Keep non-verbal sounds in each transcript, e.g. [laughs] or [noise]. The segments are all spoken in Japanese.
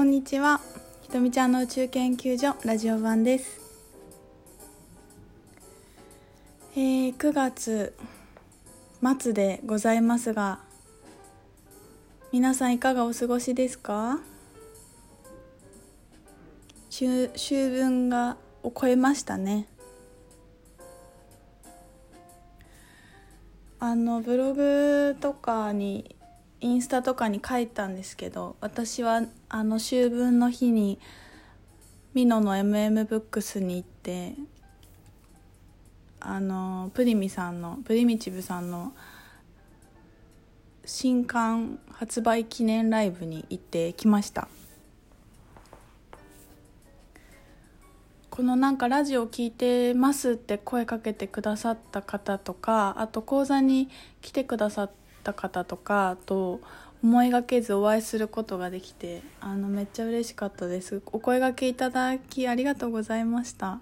こんにちは。ひとみちゃんの宇宙研究所ラジオ版です。えー、9月末でございますが皆さんいかがお過ごしですか？秋秋分がを超えましたね。あのブログとかにインスタとかに書いたんですけど私はあの秋分の日にミノの MM ブックスに行ってあのプリミさんのプリミチブさんの新刊発売記念ライブに行ってきました。このなんかラジオ聞いてますって声かけてくださった方とかあと講座に来てくださった方とかと思いがけずお会いすることができてあのめっちゃ嬉しかったです。お声がけいただきありがとうございました。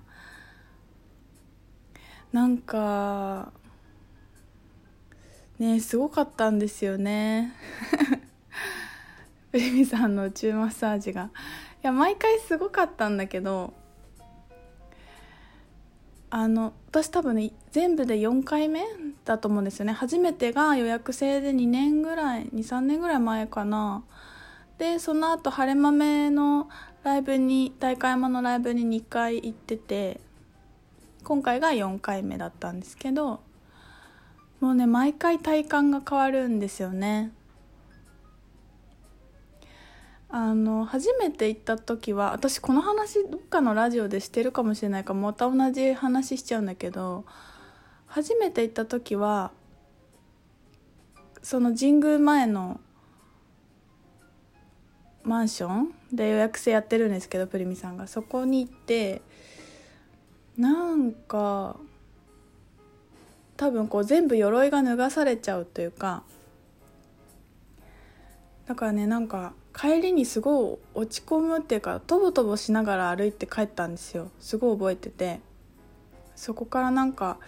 なんかねすごかったんですよね。[laughs] ベビさんの宇宙マッサージが。いや毎回すごかったんだけどあの私多分ね全部で4回目だと思うんですよね。初めてが予約制で2年ぐらい23年ぐらい前かな。でその後晴れ豆のライブに大会山のライブに2回行ってて今回が4回目だったんですけどもうね毎回体感が変わるんですよね。あの初めて行った時は私この話どっかのラジオでしてるかもしれないからまた同じ話しちゃうんだけど初めて行った時はその神宮前のマンションで予約制やってるんですけどプリミさんが。そこに行ってなんか多分こう全部鎧が脱がされちゃうというかだからねなんか帰りにすごい落ち込むっていうかとぼとぼしながら歩いて帰ったんですよ。すごい覚えてて。そこからなんか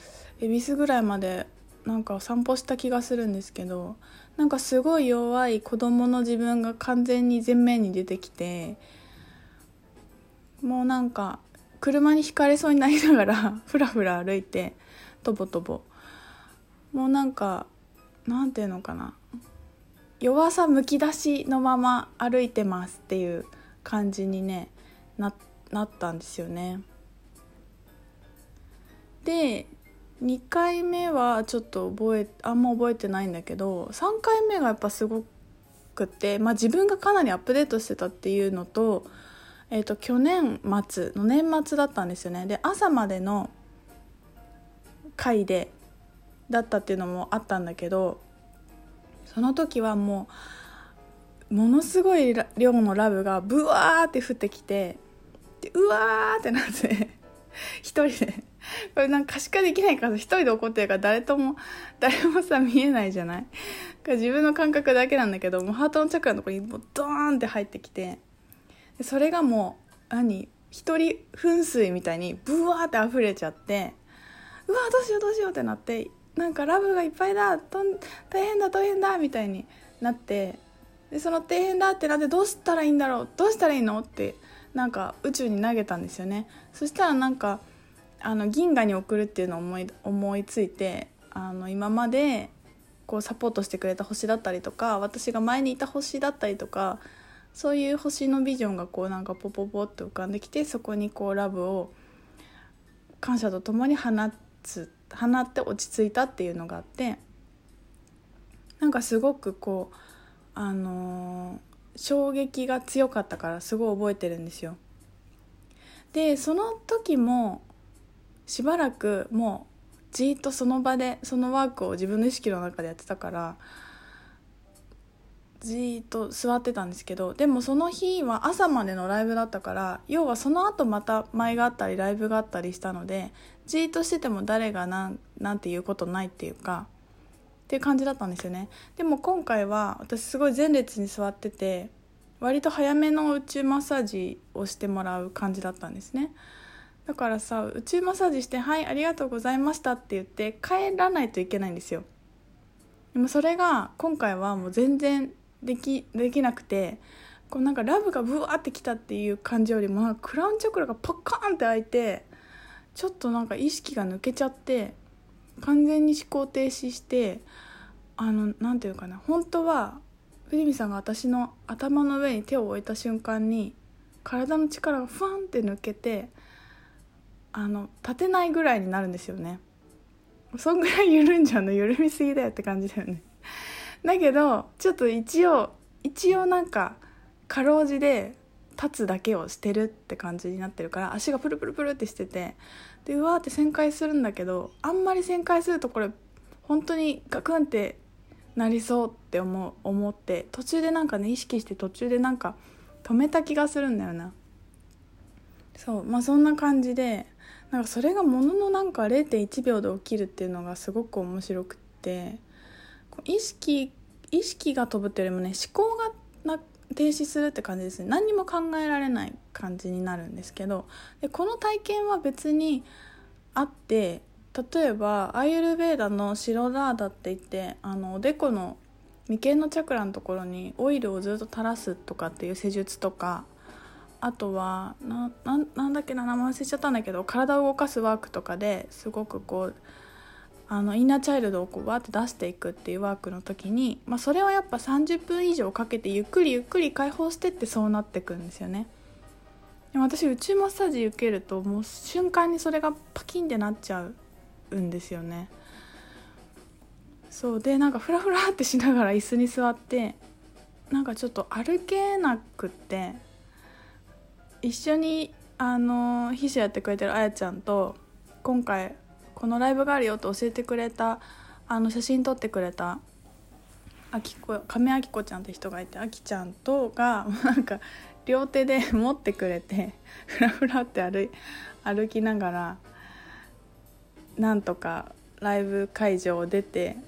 恵比寿ぐらいまでなんか散歩した気がするんですけどなんかすごい弱い子供の自分が完全に前面に出てきてもうなんか車にひかれそうになりながら [laughs] ふらふら歩いてとぼとぼ。もうなんかなんていうのかな。弱さむき出しのまま歩いてますっていう感じにねななったんですよね。で2回目はちょっと覚えあんま覚えてないんだけど3回目がやっぱすごくて、まあ、自分がかなりアップデートしてたっていうのと,、えー、と去年末の年末だったんですよねで朝までの回でだったっていうのもあったんだけどその時はもうものすごい量のラブがブワーって降ってきてでうわーってなって [laughs] 一人で。これなんか可視化できないから一人で怒ってるから誰とも誰もさ見えないじゃない？か自分の感覚だけなんだけどもうハートのチャクラのとこにもうドーンって入ってきてでそれがもう何？一人噴水みたいにブワーって溢れちゃってうわどうしようどうしようってなってなんかラブがいっぱいだとん大変だ大変だみたいになってでその大変だってなってどうしたらいいんだろうどうしたらいいの？ってなんか宇宙に投げたんですよね。そしたらなんかあの銀河に送るっていうのを思い思いついてあの今までこうサポートしてくれた星だったりとか私が前にいた星だったりとかそういう星のビジョンがこうなんかポポポって浮かんできてそこにこうラブを感謝とともに放つ放って落ち着いたっていうのがあってなんかすごくこうあのー、衝撃が強かったからすごい覚えてるんですよ。でその時もしばらくもうじっとその場でそのワークを自分の意識の中でやってたからじーっと座ってたんですけどでもその日は朝までのライブだったから要はその後また舞があったりライブがあったりしたのでじーっとしてても誰が何なんて言うことないっていうかっていう感じだったんですよね。でも今回は私すごい前列に座ってて割と早めの宇宙マッサージをしてもらう感じだったんですね。だからさ宇宙マッサージして「はいありがとうございました」って言って帰らないといけないんですよ。でもそれが今回はもう全然できできなくてこうなんかラブがブワーってきたっていう感じよりもクラウンチャクラがパッカーンって開いてちょっとなんか意識が抜けちゃって完全に思考停止してあのなんていうかな本当は藤見さんが私の頭の上に手を置いた瞬間に体の力がふわんって抜けてあの立てないぐらいになるんですよね。そんぐらい緩んじゃうの緩みすぎだよって感じだよね。だけどちょっと一応一応なんかかろうじで立つだけをしてるって感じになってるから足がプルプルプルってしててでうわーって旋回するんだけどあんまり旋回するとこれ本当にガクンってなりそうって思う思って途中でなんかね意識して途中でなんか止めた気がするんだよな。そうまあそんな感じでなんかそれがもののなんか0.1秒で起きるっていうのがすごく面白くって意識意識が飛ぶっていうよりもね思考がな停止するって感じですね。何にも考えられない感じになるんですけどでこの体験は別にあって例えばアイユルベーダの白ラーダって言ってあのおでこの眉間のチャクラのところにオイルをずっと垂らすとかっていう施術とかあとはななんだっけな名前忘れちゃったんだけど体を動かすワークとかですごくこうあのインナーチャイルドをこうわーって出していくっていうワークの時に、まあ、それはやっぱ30分以上かけてゆっくりゆっくり解放してってそうなってくんですよね。でも私宇宙マッサージ受けるともう瞬間にそれがパキンってなっちゃうんですよね。そうでなんかフラフラってしながら椅子に座ってなんかちょっと歩けなくって一緒にあの秘書やってくれてるあやちゃんと今回このライブがあるよと教えてくれたあの写真撮ってくれたあきこ亀あきこちゃんって人がいてあきちゃんとが [laughs] なんか両手で [laughs] 持ってくれてふらふらって歩歩きながらなんとかライブ会場を出て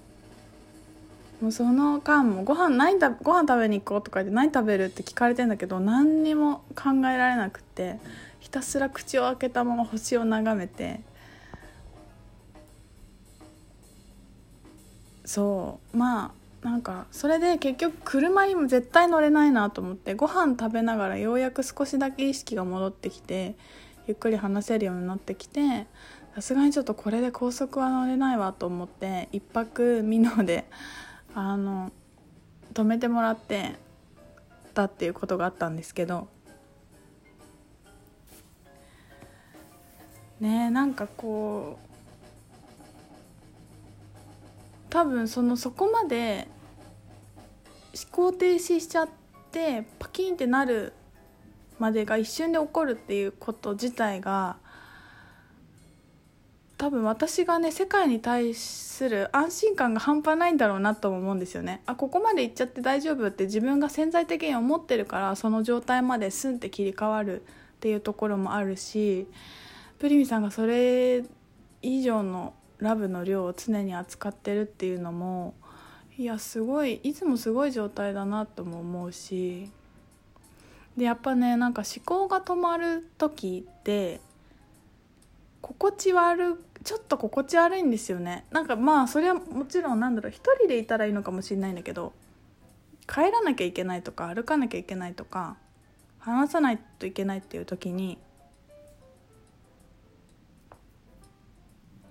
もうその間もご飯何だご飯食べに行こうとか言って何食べるって聞かれてんだけど何にも考えられなくてひたすら口を開けたまま星を眺めてそう。まあなんかそれで結局車にも絶対乗れないなと思ってご飯食べながらようやく少しだけ意識が戻ってきてゆっくり話せるようになってきてさすがにちょっとこれで高速は乗れないわと思って一泊美濃であの止めてもらってたっていうことがあったんですけど。ねなんかこう多分そのそこまで思考停止しちゃってパキンってなるまでが一瞬で起こるっていうこと自体が多分私がね世界に対する安心感が半端ないんだろうなと思うんですよね。あここまで行っちゃって大丈夫って自分が潜在的に思ってるからその状態までスンって切り替わるっていうところもあるしプリミさんがそれ以上のラブの量を常に扱ってるっていうのもいやすごいいつもすごい状態だなとも思うしでやっぱねなんか思考が止まる時って心地悪ちょっと心地悪いんですよね。なんかまあそれはもちろんなんだろう一人でいたらいいのかもしれないんだけど帰らなきゃいけないとか歩かなきゃいけないとか話さないといけないっていう時に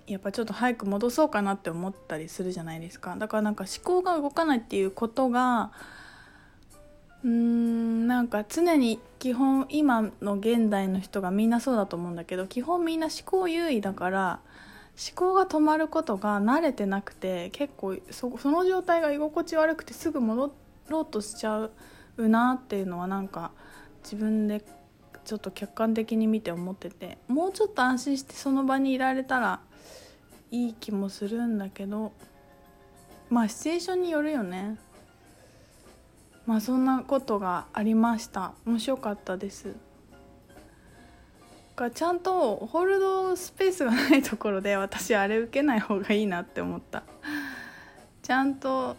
やっぱちょっと早く戻そうかなって思ったりするじゃないですか。だからなんか思考が動かないっていうことがうーんなんか常に基本今の現代の人がみんなそうだと思うんだけど基本みんな思考優位だから思考が止まることが慣れてなくて結構そその状態が居心地悪くてすぐ戻ろうとしちゃうなっていうのはなんか自分でちょっと客観的に見て思っててもうちょっと安心してその場にいられたらいい気もするんだけどまあシチュエーションによるよね。まあそんなことがありました。面白かったです。がちゃんとホールドスペースがないところで私あれ受けない方がいいなって思った。ちゃんと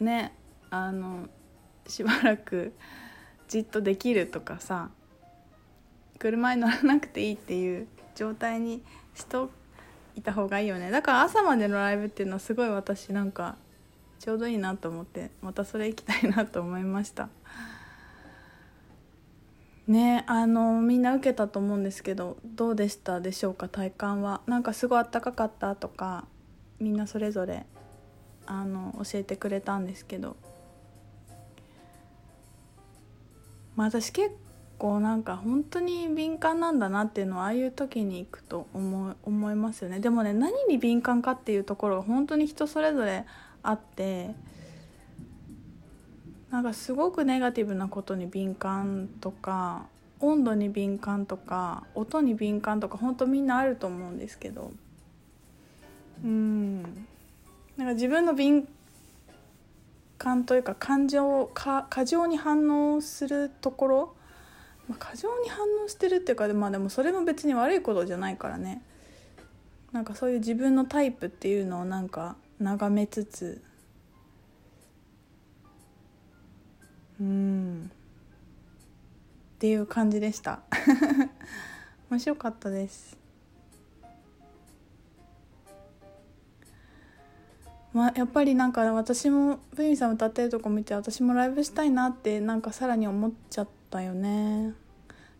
ねあのしばらくじっとできるとかさ車に乗らなくていいっていう状態にしといた方がいいよね。だから朝までのライブっていうのはすごい私なんかちょうどいいなと思ってまたそれ行きたいなと思いました。ねあのみんな受けたと思うんですけどどうでしたでしょうか体感は。なんかすごいあったかかったとかみんなそれぞれあの教えてくれたんですけど。まあ私結構なんか本当に敏感なんだなっていうのはああいう時に行くと思思いますよね。でもね何に敏感かっていうところが本当に人それぞれあってなんかすごくネガティブなことに敏感とか温度に敏感とか音に敏感とか本当みんなあると思うんですけど。うん。なんか自分の敏感というか感情か過剰に反応するところ、まあ、過剰に反応してるっていうかまあでもそれも別に悪いことじゃないからね。なんかそういう自分のタイプっていうのをなんか眺めつつ。うん。っていう感じでした。[laughs] 面白かったです。まあ、やっぱりなんか私もプミさん歌ってるとこ見て私もライブしたいなってなんかさらに思っちゃっったよね。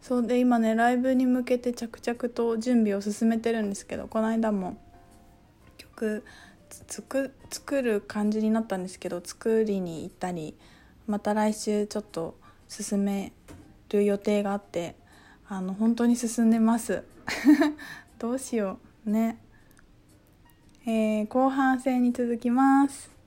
そうで今ねライブに向けて着々と準備を進めてるんですけどこの間も曲作作る感じになったんですけど作りに行ったりまた来週ちょっと進める予定があってあの本当に進んでます。[laughs] どうしようね。えー、後半戦に続きます。